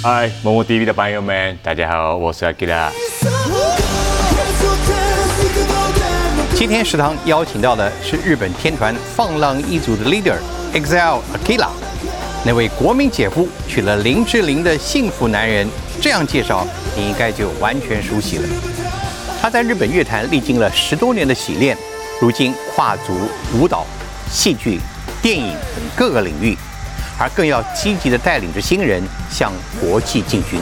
嗨，某某 TV 的朋友们，大家好，我是 Akira。今天食堂邀请到的是日本天团放浪一族的 leader EXILE Akira，那位国民姐夫娶了林志玲的幸福男人。这样介绍，你应该就完全熟悉了。他在日本乐坛历经了十多年的洗练，如今跨足舞蹈、戏剧、电影等各个领域，而更要积极地带领着新人向国际进军。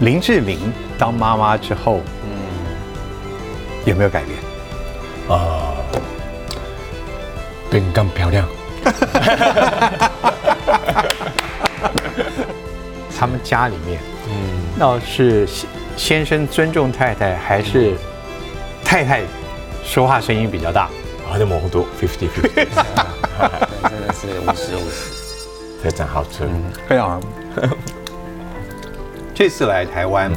林志玲当妈妈之后，嗯，有没有改变？啊，变更漂亮。他们家里面，嗯，那是先先生尊重太太，还是太太说话声音比较大？啊，那么多 fifty fifty，真的是五十五十，非常好吃，非常。这次来台湾，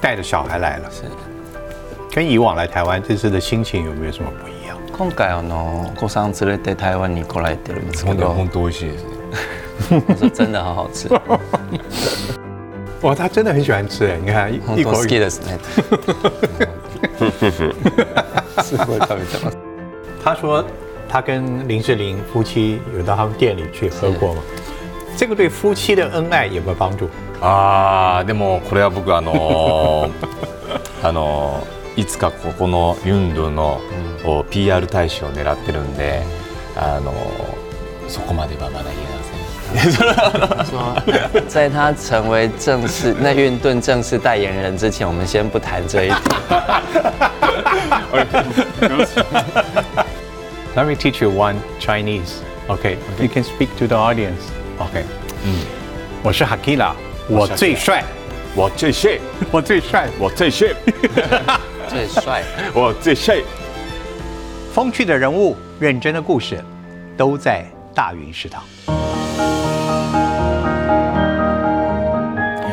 带着小孩来了，是跟以往来台湾这次的心情有没有什么不一样？今回あの子さん連れて台湾に来られてるんですけど、本当美味しいです。我说真的好好吃。哇，他真的很喜欢吃哎！你看一一口好きですね。すごい食べてます。 他说他跟林志玲夫妻有到他们店里去喝过吗？这个对夫妻的恩爱有没有帮助？ああ、でもこれは僕あの あのいつかここのユンドの PR 大使を狙ってるんで、あのそこまではまだ言えない。说，在他成为正式那运顿正式代言人之前，我们先不谈这一点。Let me teach you one Chinese. Okay, you can speak to the audience. Okay. 嗯，我是 Hakila，我最帅，我最帅，我最帅，我最帅，最帅，我最帅。风趣的人物，认真的故事，都在大云食堂。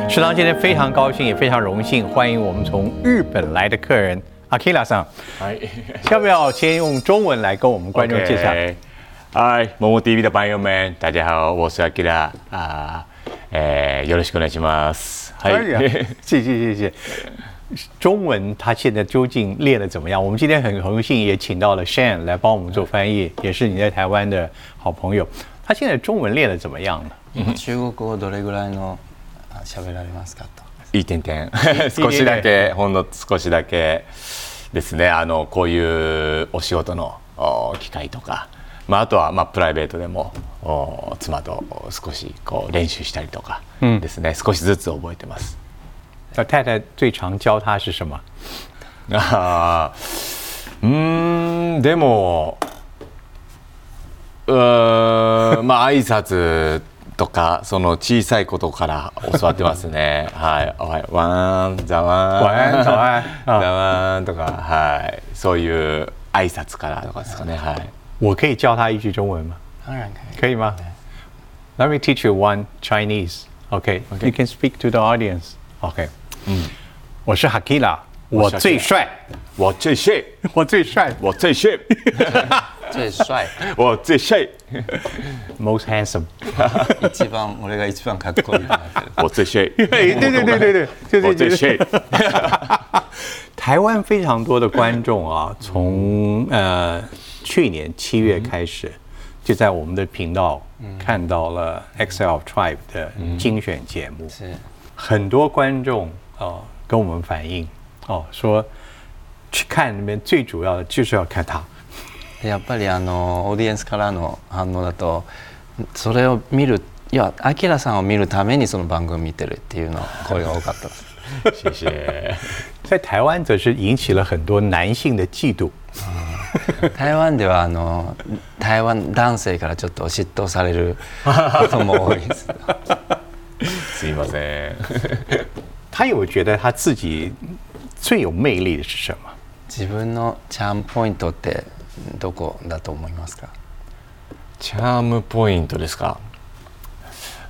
食堂今天非常高兴，也非常荣幸，欢迎我们从日本来的客人阿 k i l a 上。哎，要不要先用中文来跟我们观众介绍？嗨，某某 TV 的朋友们，大家好，我是阿 k i l a 啊，诶，よろしくお願いします。可以啊，谢谢谢谢。中文他现在究竟练的怎么样？我们今天很荣幸也请到了 Shane 来帮我们做翻译，也是你在台湾的好朋友。他现在中文练的怎么样呢？中国語どれぐらいの 喋られますかと。いい点々少しだけほんの少しだけですねあのこういうお仕事の機会とか、まあ、あとはまあプライベートでも妻と少しこう練習したりとかですね、うん、少しずつ覚えてます。太太最常教他是什么？あうんでもうんまあ挨拶とかその小さいことから教わってますね。はい、おはよう、ワン、ザワン、ワン、ザワン、ザワンとか、はい、そういう挨拶からとかですかね。はい。我可以教他一句中文吗？当然可以。可以吗？Let me teach you one Chinese. Okay, you can speak to the audience. Okay. 嗯，我是 Hakila，我最帅，我最帅，我最帅，我最帅。最帅，我最帅，most handsome，一番俺が一番かっこいい。我最帅，对对对对对对，我最帅。台湾非常多的观众啊，从呃去年七月开始，就在我们的频道看到了 XL Tribe 的精选节目，是很多观众哦跟我们反映 哦说，去看里面最主要的就是要看他。やっぱりあのオーディエンスからの反応だとそれを見るいやアキラさんを見るためにその番組見てるっていうの声が多かったです。谢谢。在台湾则是引起了很多男性的嫉妒。台湾ではあの台湾男性からちょっと嫉妬されることも多いです。すいません。他有觉得他自己最有魅力的是什么？自分のチャームポイントってどこだと思いますか？チャームポイントですか？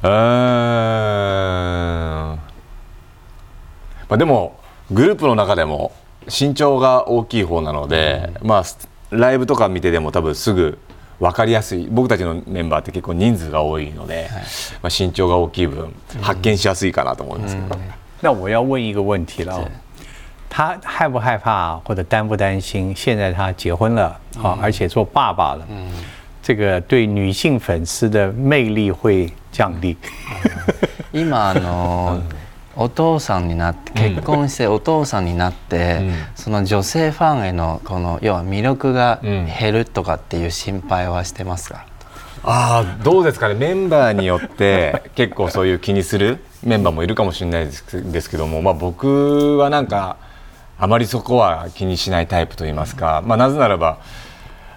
うんまあでもグループの中でも身長が大きい方なので、うん、まあライブとか見てでも多分すぐ分かりやすい僕たちのメンバーって結構人数が多いので、まあ、身長が大きい分発見しやすいかなと思いますけど、那我要问一个问题了。哦，他害不害怕或者担不担心？现在他结婚了啊，而且做爸爸了，这个对女性粉丝的魅力会降低。今あの お父さんになって結婚してお父さんになって、その女性ファンへのこの要は魅力が減るとかっていう心配はしてますか、ああどうですかね。メンバーによって結構そういう気にするメンバーもいるかもしれないですですけども、まあ、僕はなんかあまりそこは気にしないタイプといいますか、まあ、なぜならば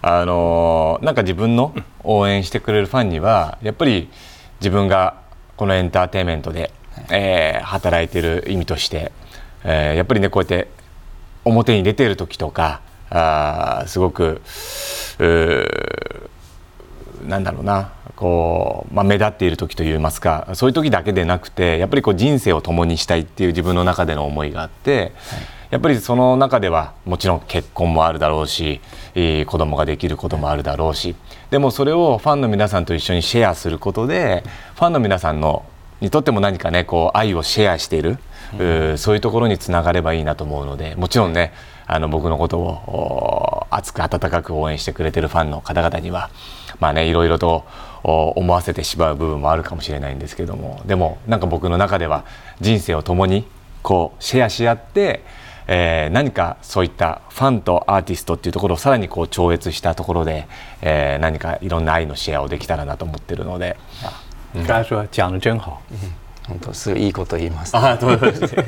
あのなんか自分の応援してくれるファンにはやっぱり自分がこのエンターテインメントで、えー働いてる意味として、えーやっぱりねこうやって表に出てる時とかあーすごくなんだろうなこう、まあ、目立っている時といいますかそういう時だけでなくてやっぱりこう人生を共にしたいっていう自分の中での思いがあって、やっぱりその中ではもちろん結婚もあるだろうしえー子供ができることもあるだろうし。でもそれをファンの皆さんと一緒にシェアすることでファンの皆さんのにとっても何かねこう愛をシェアしている、うそういうところにつながればいいなと思うのでもちろんねあの僕のことを熱く温かく応援してくれてるファンの方々にはまあねいろいろと思わせてしまう部分もあるかもしれないんですけども。でもなんか僕の中では人生を共にこうシェアし合って、えー何かそういったファンとアーティストっていうところをさらにこう超越したところで、えー何かいろんな愛のシェアをできたらなと思ってるので。跟他说讲的真好。本当すごいいいこと言います、あ そうですね。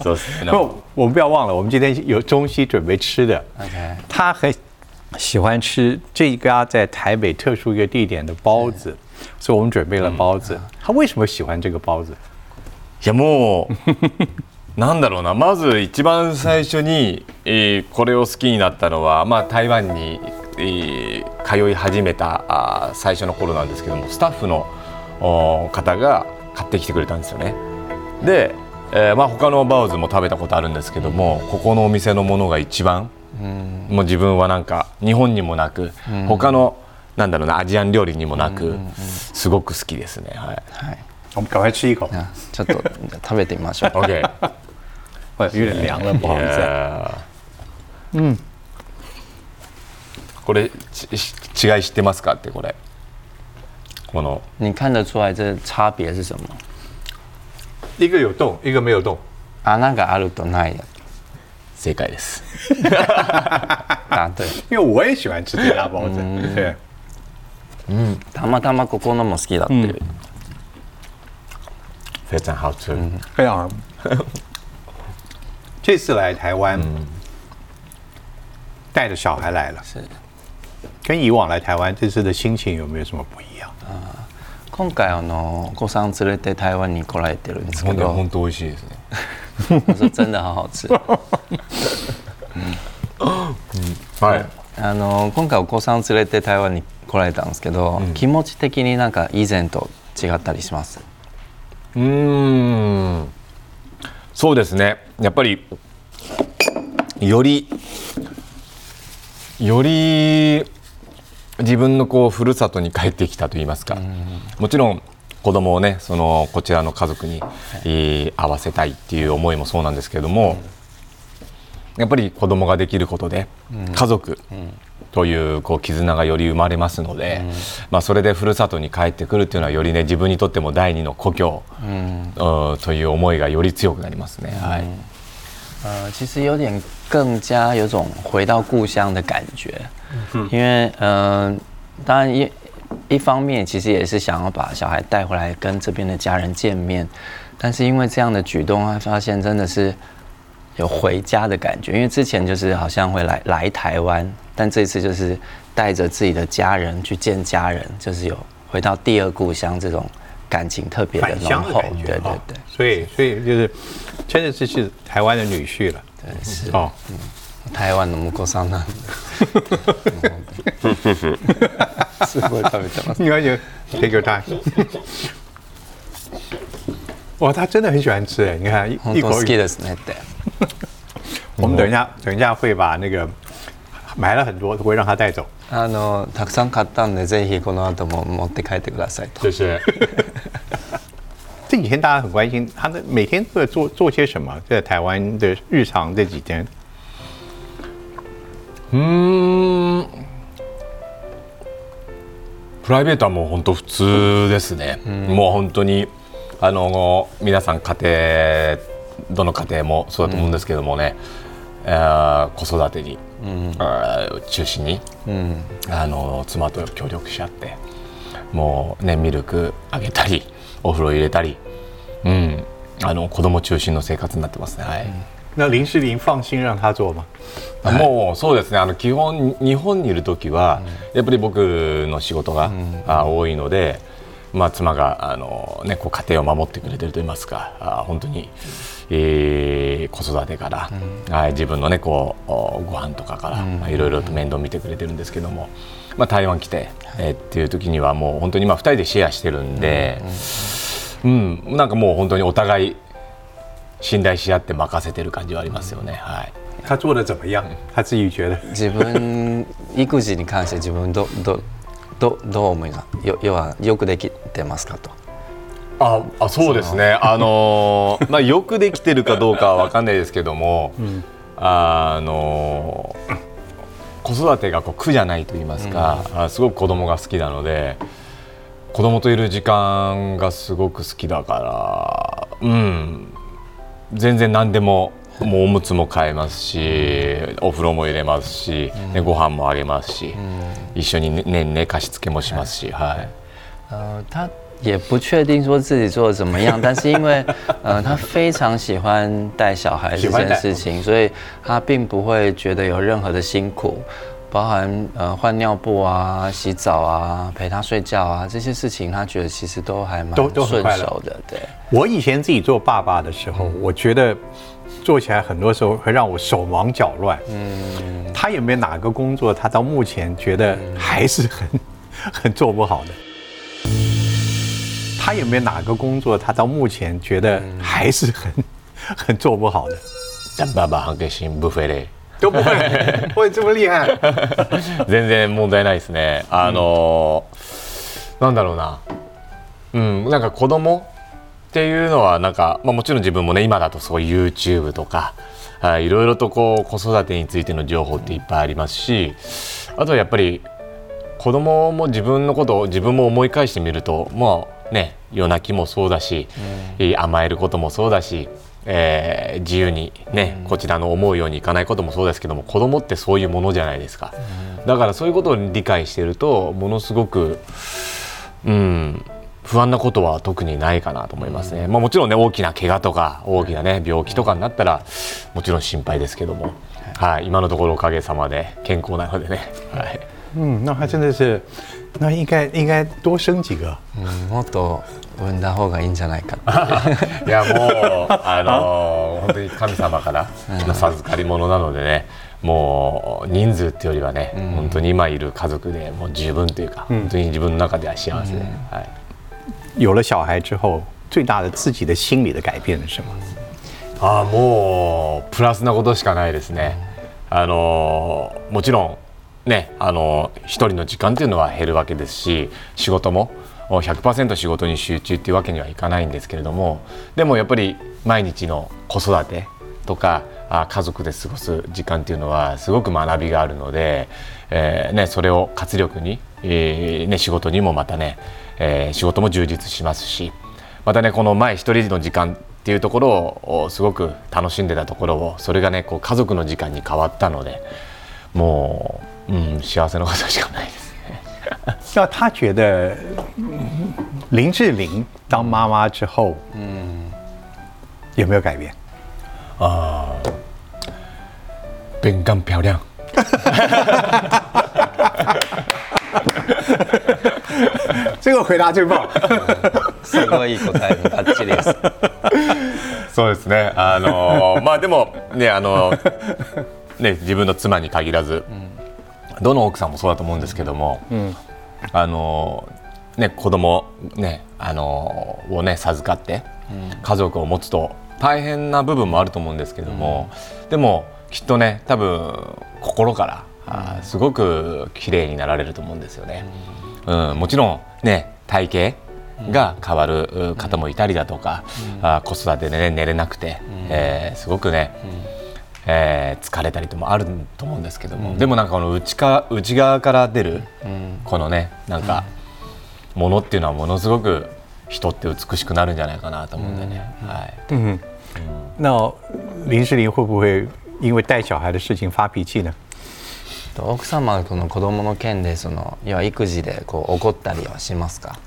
そうですね。不，我们不要忘了，我们今天有中西准备吃的。OK 他很喜欢吃这一家在台北特殊一个地点的包子，所以我们准备了包子。他为什么喜欢这个包子？いやもうなんだろうな。まず一番最初に、えーこれを好きになったのは、まあ、台湾に、えー通い始めたあー最初の頃なんですけどもスタッフのお方が買ってきてくれたんですよね。で、えーまあ、他のバウズも食べたことあるんですけどもここのお店のものが一番もう自分はなんか日本にもなく他のなんだろうなアジアン料理にもなくすごく好きですね。はい。はい。我们赶快吃一口。あちょっと食べてみましょう。OK 哎有点凉了，不好意思。うん。これちし違い知ってますかってこれ。この你看得出来这差别是什么一个有洞，一个没有洞。穴があるとない正解です。あ对因为我也喜欢吃这家包子，对，たまたまここのも好きだっていう、非常好吃。非常好。 这次来台湾，带着小孩来了，是。跟以往来台湾这次的心情有没有什么不一样？今回あのお子さん連れて台湾に来られてるんですけど。本当美味しいですね。我说真的好好吃。はい。あの今回お子さん連れて台湾に来られたんですけど、気持ち的になんか以前と違ったりします？うーん。そうですね。やっぱりよりより自分のこうふるさとに帰ってきたと言いますか。もちろん子供をねそのこちらの家族に、えー合わせたいっていう思いもそうなんですけれども、やっぱり子供ができることで家族というこう絆がより生まれますので、まあ、それでふるさとに帰ってくるっていうのはよりね自分にとっても第二の故郷、うんという思いがより強くなりますね。はい呃，其实有点更加有种回到故乡的感觉，因为嗯、呃当然一一方面其实也是想要把小孩带回来跟这边的家人见面，但是因为这样的举动，他发现真的是有回家的感觉，因为之前就是好像会来来台湾， 但这次就是带着自己的家人去见家人，就是有回到第二故乡这种感情特别的返浓厚乡的感，觉，对对哦对。所以所以就是真的是是台湾的女婿了，对是哦，台湾の婿さんなんで。すごい食べてます。你看就 take your time。哇，他真的很喜欢吃哎！你看一本当好一口一口。きですねって。我们等一下，等一下会把那个 买了很多，会让他带走。あのたくさん買ったんでぜひこの後も持って帰ってくださいと。谢谢。这几天大家很关心他的每天都在做做些什么，在台湾的日常这几天。うーんプライベートはもう本当普通ですね、もう本当にあの皆さん家庭どの家庭もそうだと思うんですけどもね、えー子育てに、あー中心に、あの妻と協力し合ってもうねミルクあげたりお風呂入れたり、うん、あの子供中心の生活になってますね。はい。那林世林放心让他做吗？もうそうですね。あの基本日本にいる時は、やっぱり僕の仕事が、あ多いので、まあ、妻があの、ね、こう家庭を守ってくれてると言いますかあ本当に、えー子育てから、はい、自分の、ね、こうおご飯とかから、まあいろいろと面倒見てくれてるんですけども、まあ、台湾来て、えーっていう時にはもう本当にまあ2人でシェアしてるんで、うんなんかもう本当にお互い信頼し合って任せてる感じはありますよね。はい他做的怎么样？他自己觉得。自分育児に関して自分どどどどう思いますよ要はよくできてますかと。ああそうですね、あのーまあ、よくできてるかどうかは分かんないですけども、あのー子育てがこう苦じゃないと言いますか、あすごく子供が好きなので子供といる時間がすごく好きだから、うん、全然何でももうおむつも買えますしお風呂も入れますし、ね、ご飯もあげますし、一緒に、ねね、寝かしつけもしますし、はい。呃，他也不确定说自己做的怎么样，但是因为呃，他非常喜欢带小孩这件事情，所以他并不会觉得有任何的辛苦，包含呃换尿布啊、洗澡啊、陪他睡觉啊这些事情，他觉得其实都还蛮都都很顺手的，对。我以前自己做爸爸的时候，我觉得做起来很多时候会让我手忙脚乱。嗯，他有没有哪个工作他到目前觉得还是很 很做不好的？他有没有哪个工作他到目前觉得还是很 很做不好的？但爸爸很开心，不会嘞。都不会，会这么厉害？全然問題ないですね。あの、なんだろうな、うん、なんか子供。っていうのはなんか、まあ、もちろん自分もね今だとそう YouTube とかあいろいろとこう子育てについての情報っていっぱいありますしあとはやっぱり子供も自分のことを自分も思い返してみるともうね夜泣きもそうだし、えー甘えることもそうだし、えー自由にね、こちらの思うようにいかないこともそうですけども子供ってそういうものじゃないですか、だからそういうことを理解してるとものすごくうん不安なことは特にないかなと思いますね、まあ、もちろんね大きな怪我とか大きなね病気とかになったらもちろん心配ですけども、はい、今のところおかげさまで健康なのでね、はい、嗯，那他真的是，那应该应该多生几个。うんもっと産んだ方がいいんじゃないかって。いやもうあのー本当に神様からの授かり物なのでねもう人数っていうよりはね、本当に今いる家族でもう十分というか、本当に自分の中では幸せで、はい、有了小孩之后，最大的自己的心理的改变是什么？ああもうプラスなことしかないですね。あのもちろんねあの一人の時間っていうのは減るわけですし仕事も100%仕事に集中っていうわけにはいかないんですけれどもでもやっぱり毎日の子育てとかあ家族で過ごす時間っていうのはすごく学びがあるので、えーね、それを活力に、えーね、仕事にもまたね、えー仕事も充実しますしまたねこの前一人の時間っていうところをすごく楽しんでたところをそれがねこう家族の時間に変わったのでもう、うん、幸せなことしかないですね。那他觉得林志玲当妈妈之后，嗯，有没有改变？变更漂亮。这个回答最棒。すごい答えバッチリです。そうですね。あのーまあでもねあのね自分の妻に限らず、どの奥さんもそうだと思うんですけども、あのーね子供ねあのーをね授かって、家族を持つと大変な部分もあると思うんですけども、でもきっとね多分心からあーすごく綺麗になられると思うんですよね。うん、もちろんね体型が変わるう方もいたりだとか、あー子育てで、ね、寝れなくて、えーすごくね、えー疲れたりともあると思うんですけども、でもなんかこの内か内側から出る、このねなんか、ものっていうのはものすごく人って美しくなるんじゃないかなと思うんでね。はい那林志玲会不会因为带小孩的事情发脾气呢？奥様はこの子供の件でその要は育児でこう怒ったりはしますか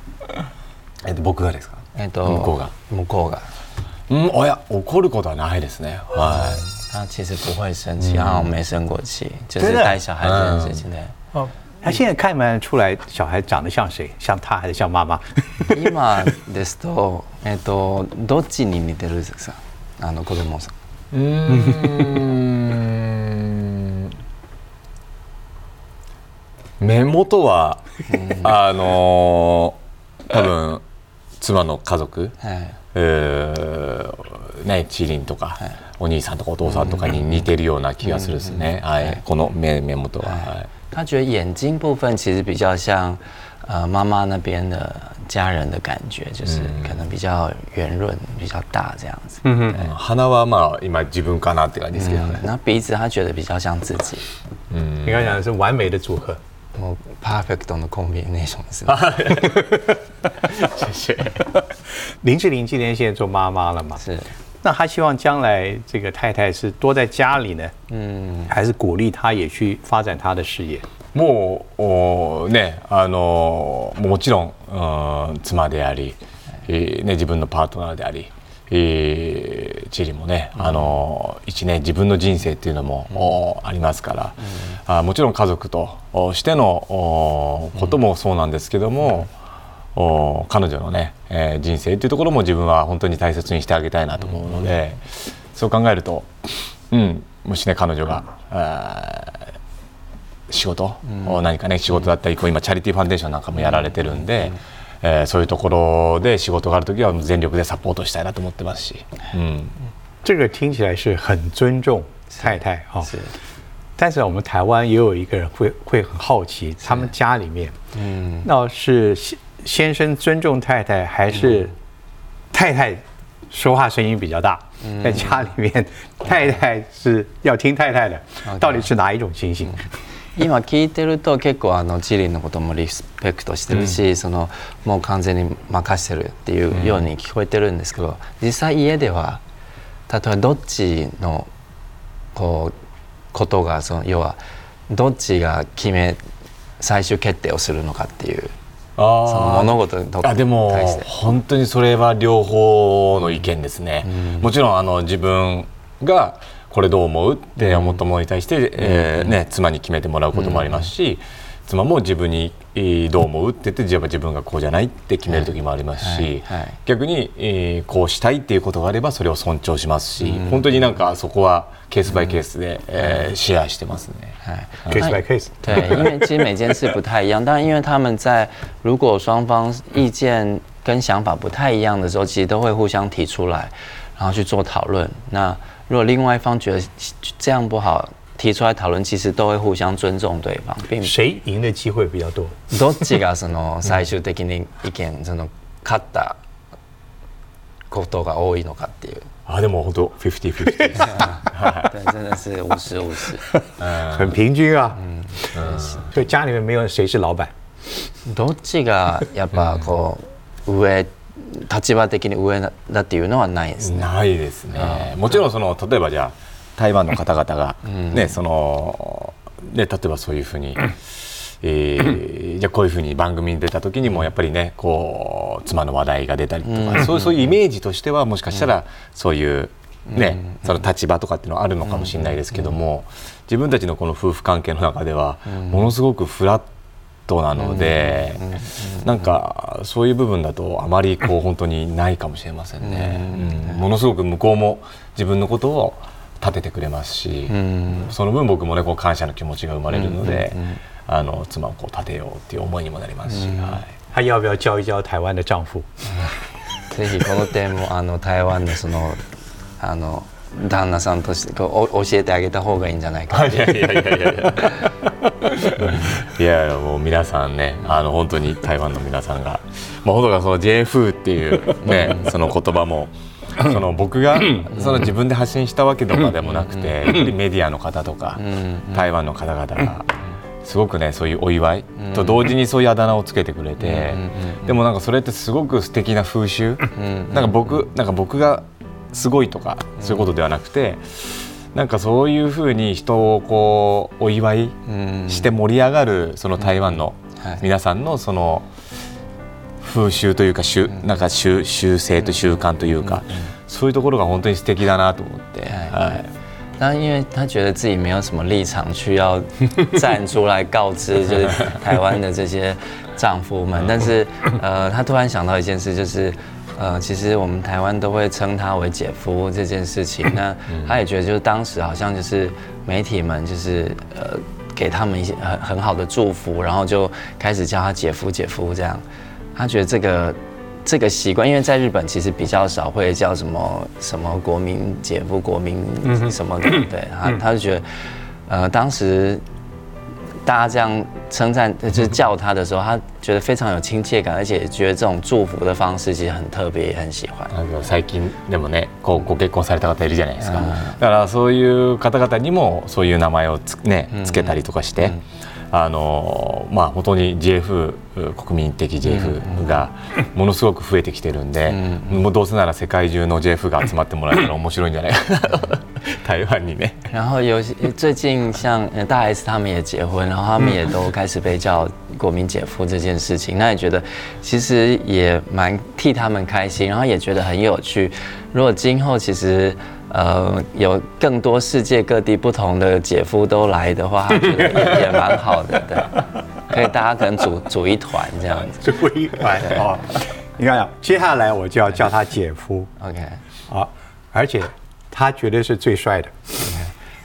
えっと僕がですかえっと向こうが向こうがうん、いや怒ることはないですね。はい。他其实不会生气，然后没生过气，就是真的带小孩这件事情的。哦，他现在看不出来小孩长得像谁，像他还是像妈妈？今ですと、えっとどっちに似てるんですか？ あの子供さん。うーん。目元は、あのー多分妻の家族、はい。えーね、チリンとか、お兄さんとかお父さんとかに似てるような気がするですね。はい、この目目元は。はい他觉得眼睛部分其实比较像呃妈妈那边的家人的感觉，就是可能比较圆润、比较大这样子。嗯うん鼻はまあ今自分かなって感じですけどね。那鼻子他觉得比较像自己，你刚才讲的是完美的组合。もうパーフェクトのコンビネーションですね。谢谢。林志玲今年现在做妈妈了嘛？是， 那她希望将来这个太太是多在家里呢，嗯，还是鼓励她也去发展她的事业？もうおねあのもちろん、うん、妻であり、えーね、自分のパートナーであり、えーチリもね、あの一年自分の人生っていうのも、おありますから、あもちろん家族とおしてのおこともそうなんですけども、お彼女のね、えー人生っていうところも自分は本当に大切にしてあげたいなと思うので、そう考えると、うん、もしね彼女が仕事、何かね仕事だったりこう今チャリティーファンデーションなんかもやられてるんで、えーそういうところで仕事がある時は全力でサポートしたいなと思ってますし、うん、这个听起来是很尊重太太哦。是，但是我们台湾也有一个人会会很好奇，他们家里面，嗯，那是先先生尊重太太，还是太太说话声音比较大？在家里面，太太是要听太太的，到底是哪一种情形？今聞いてると結構あのチリンのこともリスペクトしてるし、そのもう完全に任してるっていうように聞こえてるんですけど、実際家では例えばどっちのこうことがその要はどっちが決め最終決定をするのかっていうその物事にとあでも本当にそれは両方の意見ですね、もちろん。あの自分がこれどう思うって思ったものに対して、えーね、妻に決めてもらうこともありますし、妻も自分にえーどう思うって言ってじゃあ自分がこうじゃないって決める時もありますし、はいはい。逆に、えーこうしたいっていうことがあればそれを尊重しますし、本当になんかそこはケースバイケースで、えーシェアしてますね。はい。case by case。对，因为其实每件事不太一样，但因为他们在如果双方意见跟想法不太一样的时候，其实都会互相提出来，然后去做讨论。那如果另外一方觉得这样不好，提出来讨论，其实都会互相尊重对方，并谁赢的机会比较多？どっちがその最終的に意見その勝ったことが多いのかっていう。あでも本当50-50です。对，真的是五十五十。很平均啊。所以家里面没有谁是老板。どっちがやっぱこう上立場的に上だっていうのはないですね。ないですね。もちろんその例えばじゃあ台湾の方々が ね、そのね例えばそういうふうに。えー じゃあこういうふうに番組に出た時にもやっぱりねこう妻の話題が出たりとか、そうそういうイメージとしてはもしかしたらそういうね、その立場とかっていうのはあるのかもしれないですけども、自分たちのこの夫婦関係の中ではものすごくフラットなので、なんかそういう部分だとあまりこう 本当にないかもしれませんね。うん。ものすごく向こうも自分のことを立ててくれますし、その分僕もねこう感謝の気持ちが生まれるので、あの妻をこう立てようっていう思いにもなりますし、はい。她要不要教一教台湾的丈夫？ぜひこの点もあの台湾のそのあの旦那さんとしてこうお教えてあげた方がいいんじゃないかいやいやいやいやいや。もう皆さんねあの本当に台湾の皆さんが、まあ、本当がその JF っていうねその言葉もその僕がその自分で発信したわけとかでもなくてやっぱりメディアの方とか台湾の方々がすごくねそういうお祝いと同時にそういうあだ名をつけてくれてでもなんかそれってすごく素敵な風習。なんか僕なんか僕がすごいとかそういうことではなくてなんかそういうふうに人をこうお祝いして盛り上がるその台湾の皆さんのその風習というか習なんか習習性と習慣というかそういうところが本当に素敵だなと思って。はい那因为他觉得自己没有什么立场去要站出来告知，就是台湾的这些丈夫们，但是呃，他突然想到一件事，就是呃，其实我们台湾都会称他为姐夫这件事情，那他也觉得就是当时好像就是媒体们就是呃给他们一些很很好的祝福，然后就开始叫他姐夫姐夫这样， 他觉得这个。这个习惯，因为在日本其实比较少会叫什么什么国民姐夫、国民什么的，对他他就觉得，呃，当时大家这样称赞，就是叫他的时候，他觉得非常有亲切感，而且觉得这种祝福的方式其实很特别，也很喜欢。あの最近でもね、こうご結婚された方いるじゃないですか。だからそういう方々にもそういう名前をつねつけたりとかして。 あのまあ本当に JF 国民的 JF がものすごく増えてきてるんで、もうどうせなら世界中の JF が集まってもらえたら面白いんじゃないかな 台湾にね。然后有最近像大 S 他们也结婚，然后他们也都开始被叫国民姐夫这件事情，那也觉得其实也蛮替他们开心，然后也觉得很有趣。如果今后其实。呃，有更多世界各地不同的姐夫都来的话，也也蛮好的，对，可以大家可能组组一团这样子。组一团哦，你看，接下来我就要叫他姐夫。OK，好，而且他绝对是最帅的。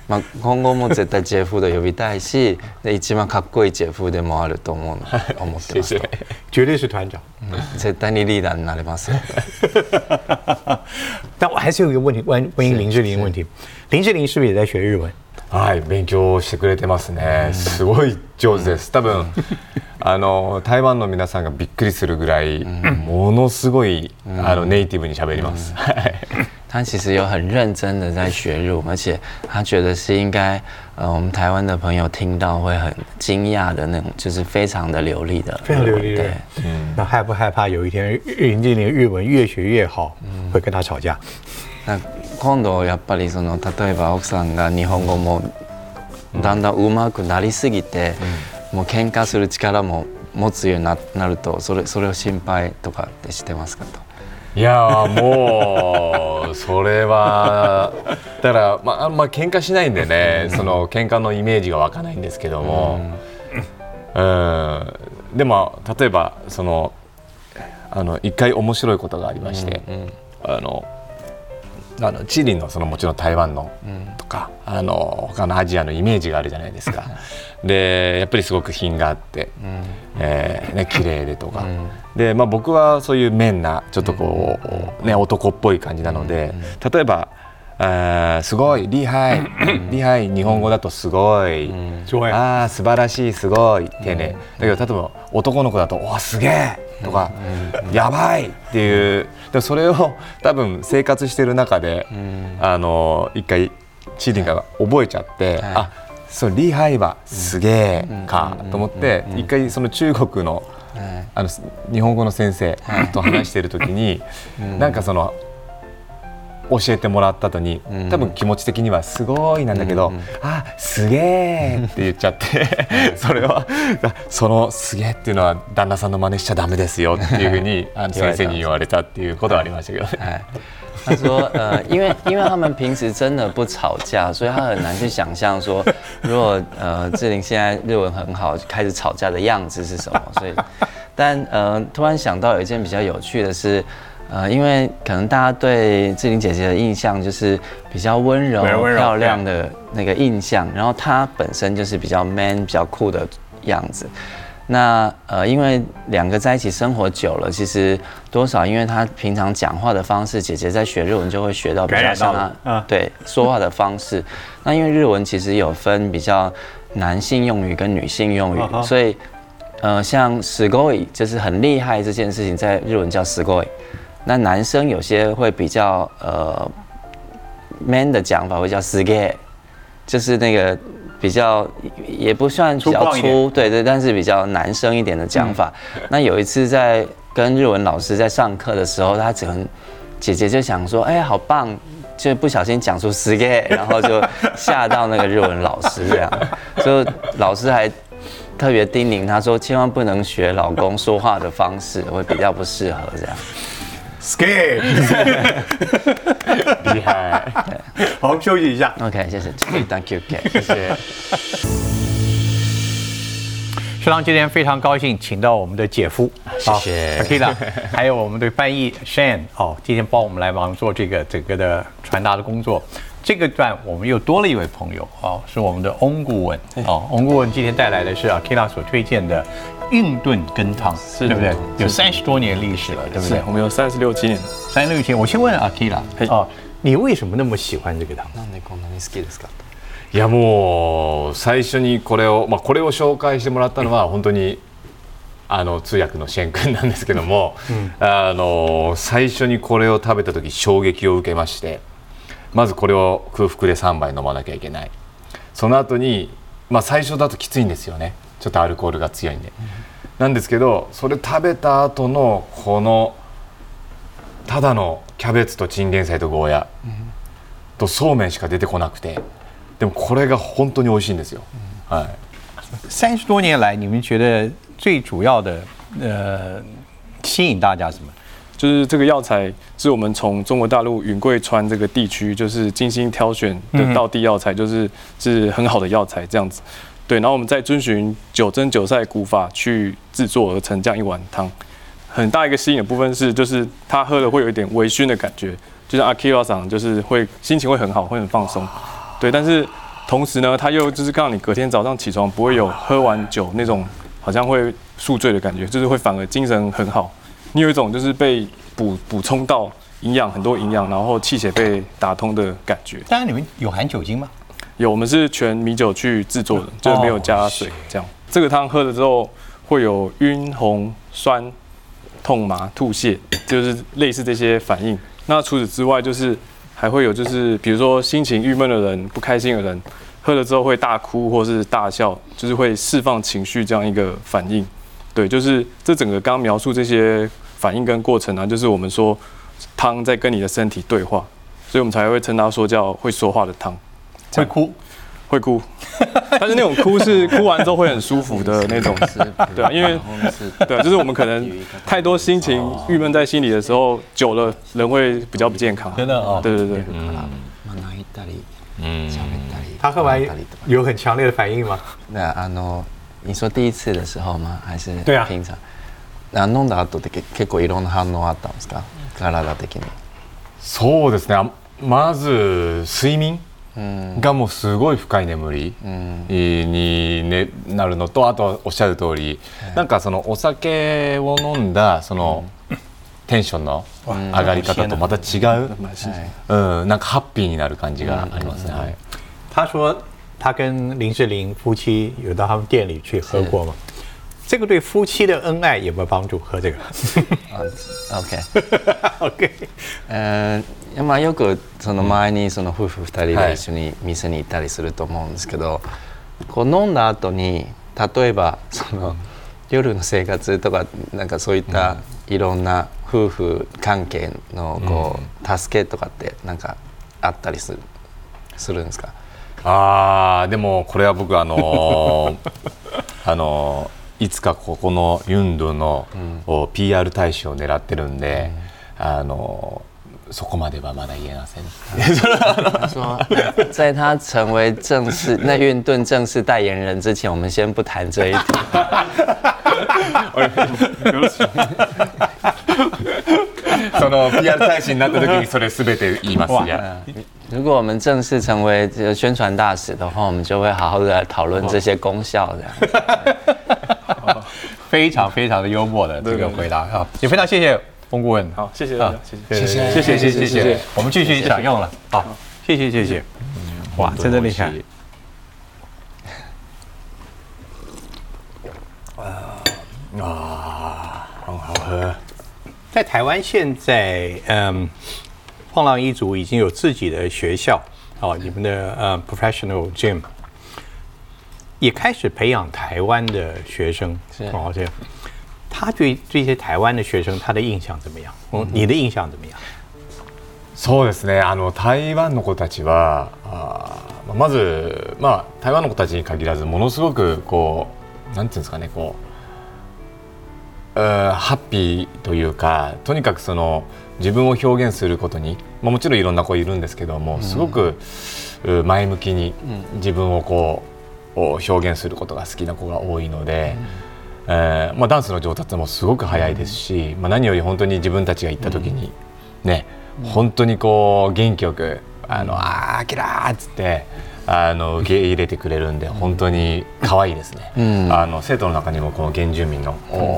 まあ今後も絶対ジェフで呼びたいし、で一番かっこいいジェフでもあると思う思ってます。绝对是团长。絶対にリーダーになれますよ。但我还是有一个问题问问林志玲问题，林志玲是不是也在学日文？はい、勉強してくれてますね。すごい上手です。多分あの台湾の皆さんがびっくりするぐらい、ものすごいあのネイティブに喋ります。他其实有很认真的在学日文，而且他觉得是应该，呃，我们台湾的朋友听到会很惊讶的那种，就是非常的流利的，非常流利。对，嗯。那害不害怕有一天林志玲日文越学越好，会跟他吵架？那今度やっぱりその例えば奥さんが日本語もだんだん上手くなりすぎて、もう喧嘩する力も持つようになると、それそれを心配とかってしてますかと。 いやもうそれはだからまああんま喧嘩しないんでねその喧嘩のイメージが湧かないんですけども、うん、でも例えばそのあの一回面白いことがありまして、あのあのチリのそのもちろん台湾のとか、うん、あの他のアジアのイメージがあるじゃないですか。でやっぱりすごく品があって、うん、えー、ね綺麗でとか、うん、でまあ僕はそういう面なちょっとこう、ね男っぽい感じなので、例えば。あすごい、リハイ、リハイ、日本語だとすごい、ああ、素晴らしい、すごい、丁寧。だけど、例えば男の子だと、おすげえ！とか、やばい！っていう、でそれを多分生活してる中で、あの一回、チーリンが覚えちゃって、あそうリハイはすげえかと思って一回その中国のあの日本語の先生と話している時になんかその教えてもらった後に多分気持ち的にはすごいなんだけど「あすげえ!」って言っちゃってそれはその「すげえ」っていうのは旦那さんの真似しちゃダメですよっていうふうに先生に言われたっていうことはありましたけどね。他说，呃，因为因为他们平时真的不吵架，所以他很难去想象说，如果呃志玲现在日文很好，开始吵架的样子是什么。所以，但呃，突然想到有一件比较有趣的是，呃，因为可能大家对志玲姐姐的印象就是比较温柔、漂亮的那个印象，然后她本身就是比较 man、比较酷的样子。那呃，因为两个在一起生活久了，其实多少因为她平常讲话的方式，姐姐在学日文就会学到比较像她嗯对说话的方式。那因为日文其实有分比较男性用语跟女性用语所以呃，像 s g o i 就是很厉害这件事情，在日文叫 s g o i 那男生有些会比较呃 man 的讲法会叫 s g a 就是那个比较也不算比较粗对对，但是比较男生一点的讲法。那有一次在跟日文老师在上课的时候，他只能姐姐就想说，哎，好棒，就不小心讲出 s k a 然后就吓到那个日文老师这样，就老师还。特别叮咛他说，千万不能学老公说话的方式，会比较不适合这样。Skate，厉害。好，我们休息一下。OK，谢谢，Thank you，谢谢。食堂今天非常高兴，请到我们的姐夫，谢谢 Akira，还有我们的翻译 Shane，哦，今天帮我们来忙做这个整个的传达的工作。这个段我们又多了一位朋友哦，是我们的翁顾问哦。翁顾问今天带来的是 Akira 所推荐的运炖羹汤，对不对？有三十多年历史了，对不对？是？我们有三十六七年。三十六天，我先问 Akira 嘿哦，你为什么那么喜欢这个汤？いやもう最初にこれを、まあ、これを紹介してもらったのは本当にあの通訳のシェン君なんですけども、あの最初にこれを食べた時衝撃を受けましてまずこれを空腹で3杯飲まなきゃいけない。その後にまあ最初だときついんですよね。ちょっとアルコールが強いんで、なんですけどそれ食べた後のこのただのキャベツとチンゲン菜とゴーヤ。とそうめんしか出てこなくて。でもこれが本当に美味しいんですよ、はい。三十多年来，你们觉得最主要的呃吸引大家什么？就是这个药材是我们从中国大陆云贵川这个地区，就是精心挑选的道地药材，就是是很好的药材这样子。对，然后我们再遵循九蒸九晒古法去制作而成这样一碗汤。很大一个吸引的部分是，就是它喝了会有一点微醺的感觉，就像阿 Kira 桑，就是会心情会很好，会很放松。对，但是同时呢，它又就是让你隔天早上起床不会有喝完酒那种好像会宿醉的感觉，就是会反而精神很好。你有一种就是被补补充到营养很多营养，然后气血被打通的感觉。当然，你们有含酒精吗？有，我们是全米酒去制作的，就是没有加水这样。这个汤喝了之后会有晕、红、酸、痛、麻、吐泻，就是类似这些反应。那除此之外，就是还会有就是比如说心情郁闷的人、不开心的人，喝了之后会大哭或是大笑，就是会释放情绪这样一个反应。对，就是这整个刚刚描述这些反应跟过程呢、就是我们说汤在跟你的身体对话，所以我们才会称它说叫会说话的汤。会哭？会哭，但是那种哭是哭完之后会很舒服的那种，对啊，因为对，就是我们可能太多心情郁闷在心里的时候，久了人会比较不健康。真的哦对对对，まあ泣いたりうん喋ったり。他喝完笑ったりとか有很强烈的反应吗？那あの 你说第一次的时候吗？还是对啊平常？那飲んだ後ってけ結構いろんな反応あったんですか？体的に。そうですね。あまず睡眠がもうすごい深い眠りに、ね、なるのとあとはおっしゃる通り、なんかそのお酒を飲んだその、テンションの上がり方とまた違う、う。ん、なんかハッピーになる感じがありますね、はい。他说他跟林志玲夫妻有到他们店里去喝过吗？这个对夫妻的恩爱有没有帮助？喝这个？OK。OK，えーまあ、よくその前にその夫婦2人で一緒に店に行ったりすると思うんですけど、こう飲んだ後に例えばその夜の生活とかなんかそういったいろんな夫婦関係のこう助けとかってなんかあったりするするんですか？あーでもこれは僕あのー あのーいつかここのユンドの、お PR 大使を狙ってるんで、あのーそこまではまだ言えません。他说，在他成为正式那运顿正式代言人之前，我们先不谈这一题。その PR 大使になった時にそれすべて言います。いや如果我们正式成为这个宣传大使的话，我们就会好好的来讨论这些功效的。 非常非常的幽默的这个回答啊，也非常谢谢冯顾问。好，谢谢大家，谢谢。谢谢谢谢谢谢，我们继续享用了。好，谢谢谢谢。哇，真的厉害。啊，很好喝。 在台湾现在，嗯，放浪一族已经有自己的学校哦，你们的呃 professional gym 也开始培养台湾的学生哦，这样。他对这些台湾的学生，他的印象怎么样？哦，你的印象怎么样？そうですね。あの台湾の子たちは、あまずまあ台湾の子たちに限らずものすごくこうなんていうんですかねこう、 ハッピーというかとにかくその自分を表現することに、まあもちろんいろんな子いるんですけども、すごく前向きに自分をこう表現することが好きな子が多いので。えーまあ、ダンスの上達もすごく早いですし、まあ、何より本当に自分たちが行った時にね、本当にこう元気よく「あのあーキラー!」っつってあの受け入れてくれるんで本当に可愛いですね、あの生徒の中にもこの原住民の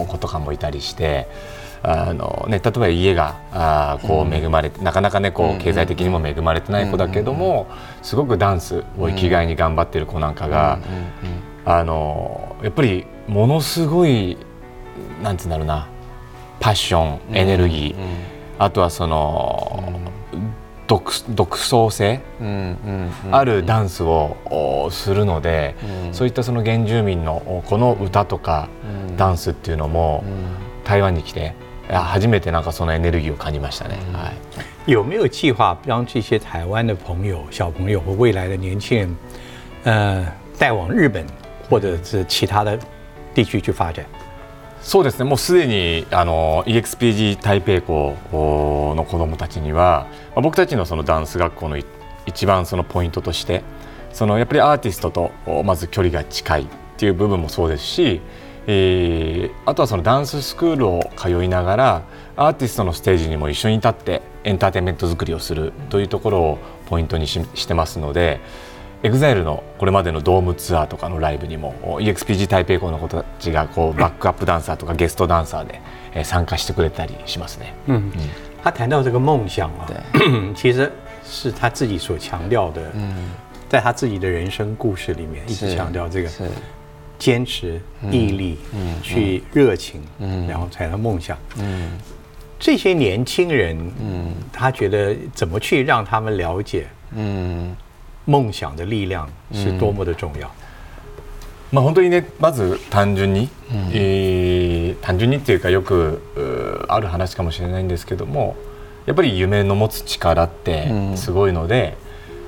子とかもいたりして。あのね、例えば家があこう恵まれて、なかなかねこう経済的にも恵まれてない子だけども、すごくダンスを生きがいに頑張ってる子なんかが、あのやっぱりものすごいなんつうんだろうなパッションエネルギー、あとはその、独独創性？あるダンスをおするので、そういったその原住民のおこの歌とかダンスっていうのも、台湾に来て初めてなんかそのエネルギーを感じましたね。はい。有没有计划让这些台湾的朋友、小朋友和未来的年轻人，呃，带往日本或者是其他的地区去发展？そうですね。もうすでにあの EXPG 台北校の子どもたちには、まあ僕たちのそのダンス学校の一番そのポイントとしてそのやっぱりアーティストとまず距離が近いっていう部分もそうですし、えーあとはそのダンススクールを通いながらアーティストのステージにも一緒に立ってエンターテインメント作りをするというところをポイントにしてますので EXILE のこれまでのドームツアーとかのライブにもお EXPG 台北校の子たちがこうバックアップダンサーとかゲストダンサーで、えー参加してくれたりしますね。嗯，他谈到这个梦想啊，其实是他自己所强调的，在他自己的人生故事里面一直是强调这个是坚持、毅力，去热情，然后才能梦想。嗯。这些年轻人，嗯，他觉得怎么去让他们了解嗯梦想的力量是多么的重要。まあ、本当にねまず単純に、えー単純にっていうかよくある話かもしれないんですけどもやっぱり夢の持つ力ってすごいので、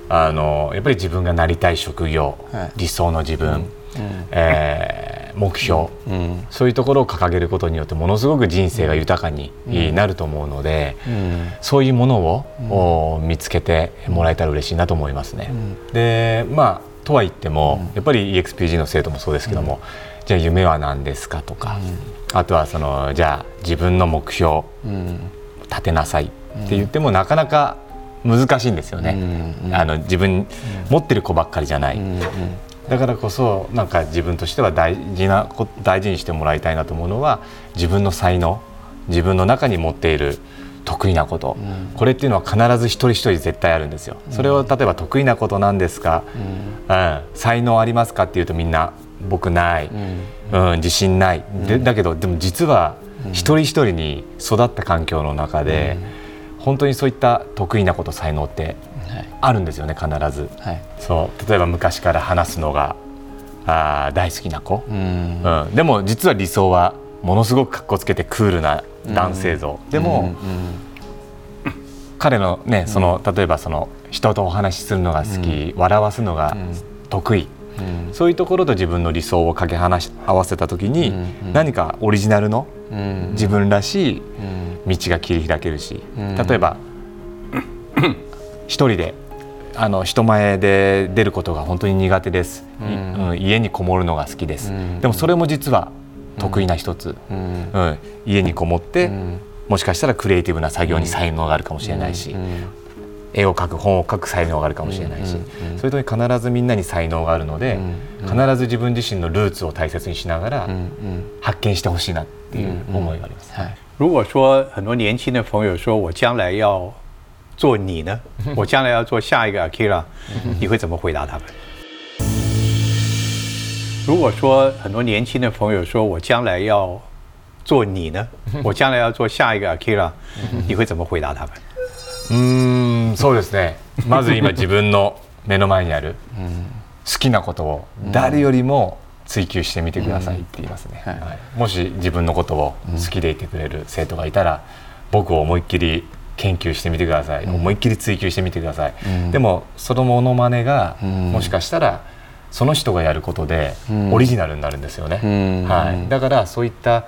あのやっぱり自分がなりたい職業、はい。理想の自分、えー目標、うん。そういうところを掲げることによってものすごく人生が豊かになると思うので、うん。そういうものを、お見つけてもらえたら嬉しいなと思いますね。でまあとは言っても、やっぱり EXPG の生徒もそうですけども、じゃあ夢は何ですかとか、あとはそのじゃあ自分の目標うん。立てなさいって言っても、なかなか難しいんですよね。あの自分、持ってる子ばっかりじゃない。だからこそなんか自分としては大事なこ大事にしてもらいたいなと思うのは自分の才能自分の中に持っている得意なこと、これっていうのは必ず一人一人絶対あるんですよ。それを例えば得意なことなんですか、うん。才能ありますかっていうとみんな僕ない、うん。自信ない、でだけどでも実は一人一人に育った環境の中で、本当にそういった得意なこと才能ってはいあるんですよね必ず。はい。そう。例えば昔から話すのがあー大好きな子、うん。うん。でも実は理想はものすごくかっこつけてクールな男性像、でも、彼のねその例えばその人とお話しするのが好き、笑わすのが得意、そういうところと自分の理想をかけ離し合わせた時に、何かオリジナルのうん。自分らしいうん。道が切り開けるし、ん。例えば一人であの人前で出ることが本当に苦手です、いうん家にこもるのが好きです、ん。でもそれも実は得意な一つ、うん。うん。家にこもって、ん。もしかしたらクリエイティブな作業に才能があるかもしれないし、うん。絵を描く本を書く才能があるかもしれないし、それと必ずみんなに才能があるので、必ず自分自身のルーツを大切にしながら発見してほしいなっていう思いがあります。如果说很多年轻的朋友说我将来要做你呢，我将来要做下一个 Akira，你会怎么回答他们？如果说很多年轻的朋友说我将来要做你呢，我将来要做下一个 Akira，你会怎么回答他们？うんそうですねまず今自分の目の前にある好きなことを誰よりも追求してみてくださいって言いますね、はい、もし自分のことを好きでいてくれる生徒がいたら僕を思いっきり 研究してみてください、思いっきり追求してみてください、でもそのものまねがもしかしたらその人がやることでオリジナルになるんですよね、はい、だからそういった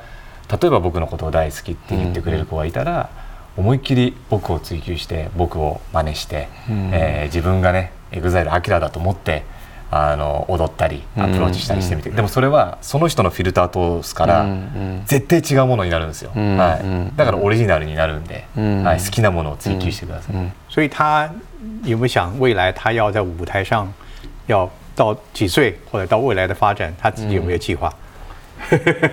例えば僕のことを大好きって言ってくれる子がいたら、思いっきり僕を追求して僕を真似して、うん、えー、自分がね EXILE アキラだと思ってあの踊ったりアプローチしたりしてみて、うん、でもそれはその人のフィルター通すから、うん、絶対違うものになるんですよ、はい、だからオリジナルになるんで、はい、好きなものを追求してください。所以他有没有想未来他要在舞台上要到几岁或者到未来的发展，他自己有没有计划？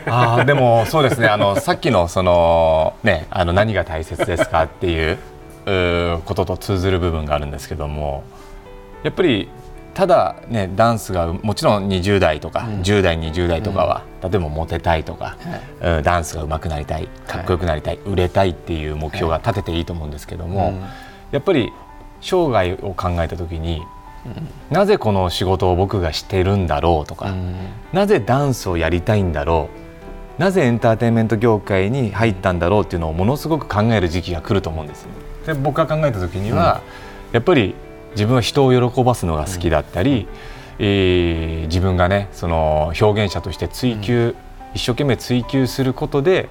あ でもそうですね。あのさっきのその、ね、あの何が大切ですかっていうことと通ずる部分があるんですけどもやっぱりただねダンスがもちろん20代とか、うん、10代20代とかは、うん、例えばモテたいとか、はい、ダンスが上手くなりたいかっこよくなりたい、はい、売れたいっていう目標が立てていいと思うんですけども、はい、やっぱり生涯を考えた時になぜこの仕事を僕がしてるんだろうとか、なぜダンスをやりたいんだろうなぜエンターテインメント業界に入ったんだろうっていうのをものすごく考える時期が来ると思うんです。で僕が考えた時には、やっぱり自分は人を喜ばすのが好きだったり、えー、自分がねその表現者として追求、一生懸命追求することで、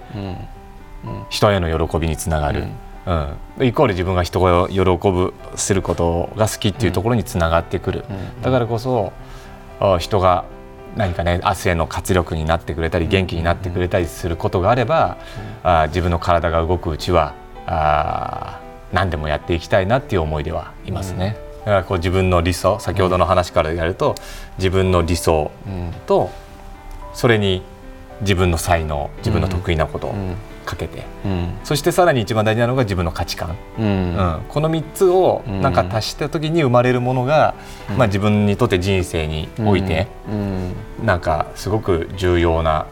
人への喜びにつながる。うん、イコール自分が人を喜ぶすることが好きっていうところにつながってくる、だからこそ人が何かね明日への活力になってくれたり元気になってくれたりすることがあれば、あ自分の体が動くうちはあ何でもやっていきたいなっていう思いではいますね。だからこう自分の理想先ほどの話からやると、自分の理想とそれに自分の才能自分の得意なこと、かけて、うん、そしてさらに一番大事なのが自分の価値観、うん、うん、この3つをなんか足した時に生まれるものが、うん、まあ、自分にとって人生において、うん、なんかすごく重要な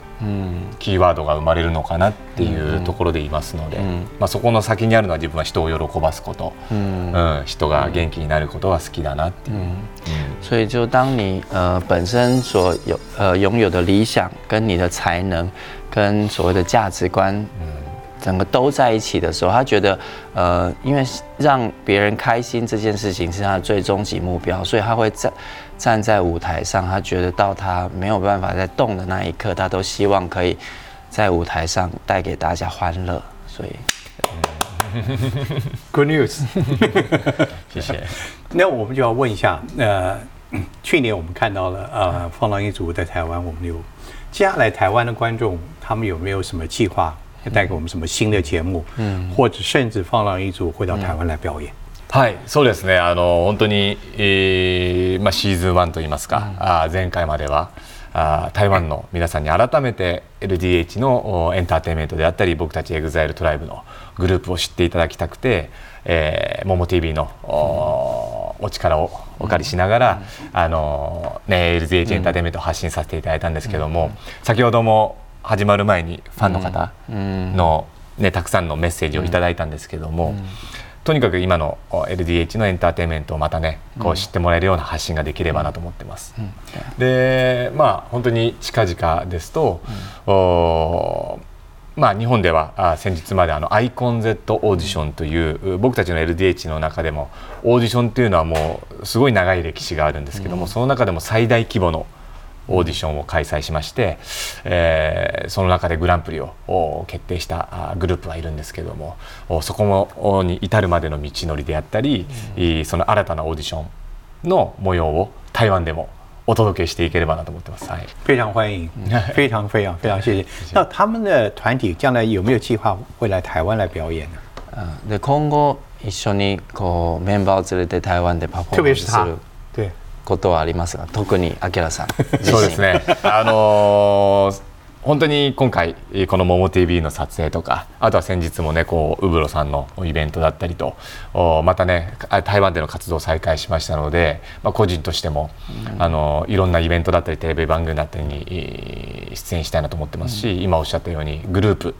キーワードが生まれるのかなっていうところでいますので、まあ、そこの先にあるのは自分は人を喜ばすこと、うん。人が元気になることが好きだなっていう。所以就当你呃本身所有呃拥有的理想跟你的才能跟所谓的价值观，整个都在一起的时候，他觉得，呃，因为让别人开心这件事情是他的最终极目标，所以他会站站在舞台上，他觉得到他没有办法在动的那一刻，他都希望可以在舞台上带给大家欢乐。所以，Good news，谢谢。那我们就要问一下，呃，去年我们看到了，呃，放浪一族在台湾，我们有接下来台湾的观众。他们有没有什么计划要带给我们什么新的节目？嗯，或者甚至放浪一族会到台湾来表演？はい、そうですね。あの本当に、えー、まあシーズン1と言いますか、うん、あ前回までは。あ台湾の皆さんに改めて LDH のエンターテインメントであったり僕たち EXILE トライブのグループを知っていただきたくて、えー、モモ TV のおお力をお借りしながら、うん、あのね LDH エンターテインメントを発信させていただいたんですけども、うん、先ほども始まる前にファンの方の、ね、たくさんのメッセージをいただいたんですけども、とにかく今の LDH のエンターテインメントをまたねこう知ってもらえるような発信ができればなと思ってます。でまあ本当に近々ですと、おまあ、日本ではあ先日まであのアイコン Z オーディションという僕たちの LDH の中でもオーディションというのはもうすごい長い歴史があるんですけども、その中でも最大規模のオーディションを開催しまして、えー、その中でグランプリを決定したグループはいるんですけどもそこに至るまでの道のりであったり、うん、その新たなオーディションの模様を台湾でもお届けしていければなと思ってます。はい、非常欢迎，非常非常非常 谢谢。那他们的团体将来有没有计划会来台湾来表演呢？で今後一緒にこうメンバーを連れて台湾でパフォーマンスする对，ことはありますが特にアキラさん そうですね。あのー本当に今回この「モモ TV」の撮影とかあとは先日もねこうウブロさんのイベントだったりとおまたねあ台湾での活動を再開しましたので、まあ、個人としても、あのいろんなイベントだったりテレビ番組だったりにえー出演したいなと思ってますし、今おっしゃったようにグループ。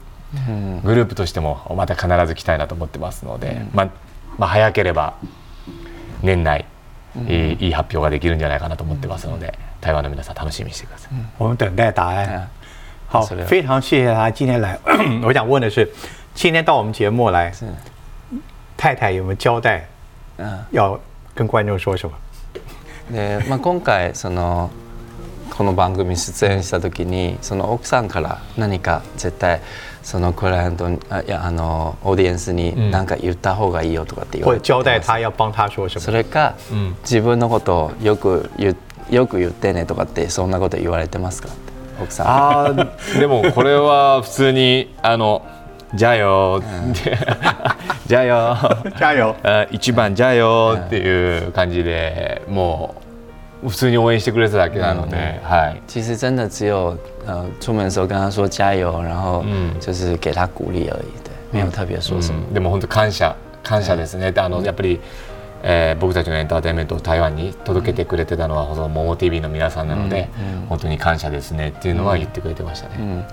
グループとしてもまた必ず来たいなと思ってますので、まあまあ、早ければ年内、いいいい発表ができるんじゃないかなと思ってますので、台湾の皆さん楽しみにしてください。我们等待答案。啊好非常谢谢他今天来。我想问的是，今天到我们节目来，太太有没有交代？うん要跟观众说什么？で、まあ、今回そのこの番組出演した時にその奥さんから何か絶対そのクライアントにあいやあのオーディエンスに何か言った方がいいよとかって言われて或者交代他要帮他说什么？それか、自分のことをよく言よく言ってねとかってそんなこと言われてますか？って奥さん。あーでもこれは普通にあの「じゃあよ」って「じゃあよ」加油！あ一番じゃあよっていう感じでもう普通に応援してくれただけなので、はい。其实真的只有呃出門的時候跟他說加油，然後嗯就是給他鼓勵而已，對，沒有特別說什麼。うんでも本当感謝感謝ですね。であのやっぱり、 えー僕たちのエンターテインメントを台湾に届けてくれてたのはそのモモ TV の皆さんなので、本当に感謝ですねっていうのは言ってくれてましたね。うん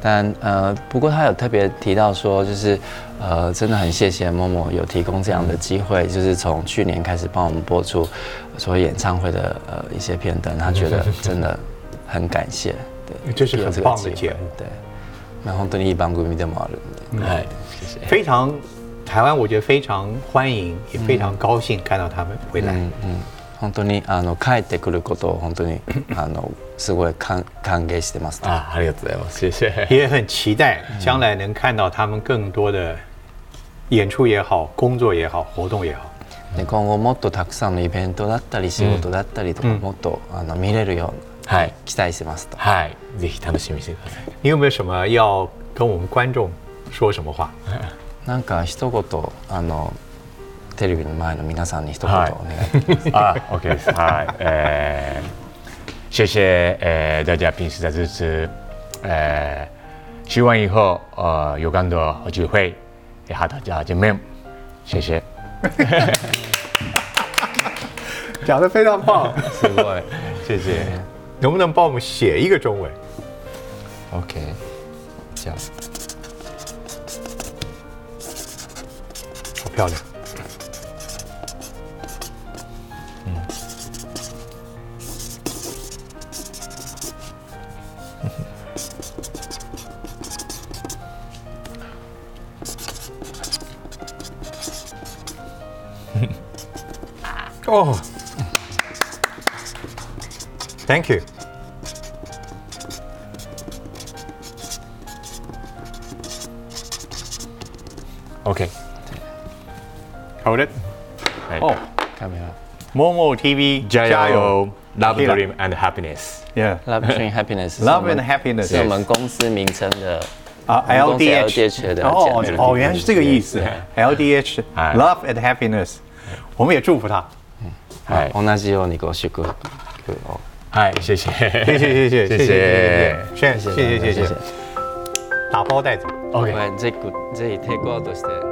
但呃，不過他有特別提到說，就是呃，真的很謝謝某某有提供這樣的機會，就是從去年開始幫我們播出所有演唱會的呃一些片段，他覺得真的很感謝，對，這是很有這個機會棒的節目對。那本当にいい番組でもあるんで。はい。謝謝非常 台湾，我觉得非常欢迎，也非常高興看到他们回来。うんうん本当にあの帰ってくることを本当に あのすごい歓歓迎してます。あありがとうございます。謝謝。也很期待将来能看到他们更多的演出也好，工作也好，活动也好。で今後もっとたくさんのイベントだったり仕事だったりとか、うんもっとあの見れるようにはい期待してますと。はい。ぜひ楽しみにしてください。你有没有什么要跟我们观众说什么话？なんか一言あのテレビの前の皆さんに一言お願いします。啊，OK，好，呃，谢谢呃大家平时的支持，呃，希望以后呃有更多机会和大家见面，谢谢。讲得非常棒，すごい。谢谢。能不能帮我们写一个中文？OK。じ好漂亮。哦，Thank you。 OK， Hold it. Right. Oh, coming up. Momo TV, Jiao, Love Dream and Happiness. Yeah. Love Dream Happiness. Love and Happiness 是我们公司名称的啊，LDH 的哦哦，原来是这个意思。LDH Love and Happiness，我们也祝福他。哎，同じようにご祝福。哎，谢谢，谢谢，谢谢，谢谢，谢谢，谢谢，谢谢。打包带走。OK。这这 take out して。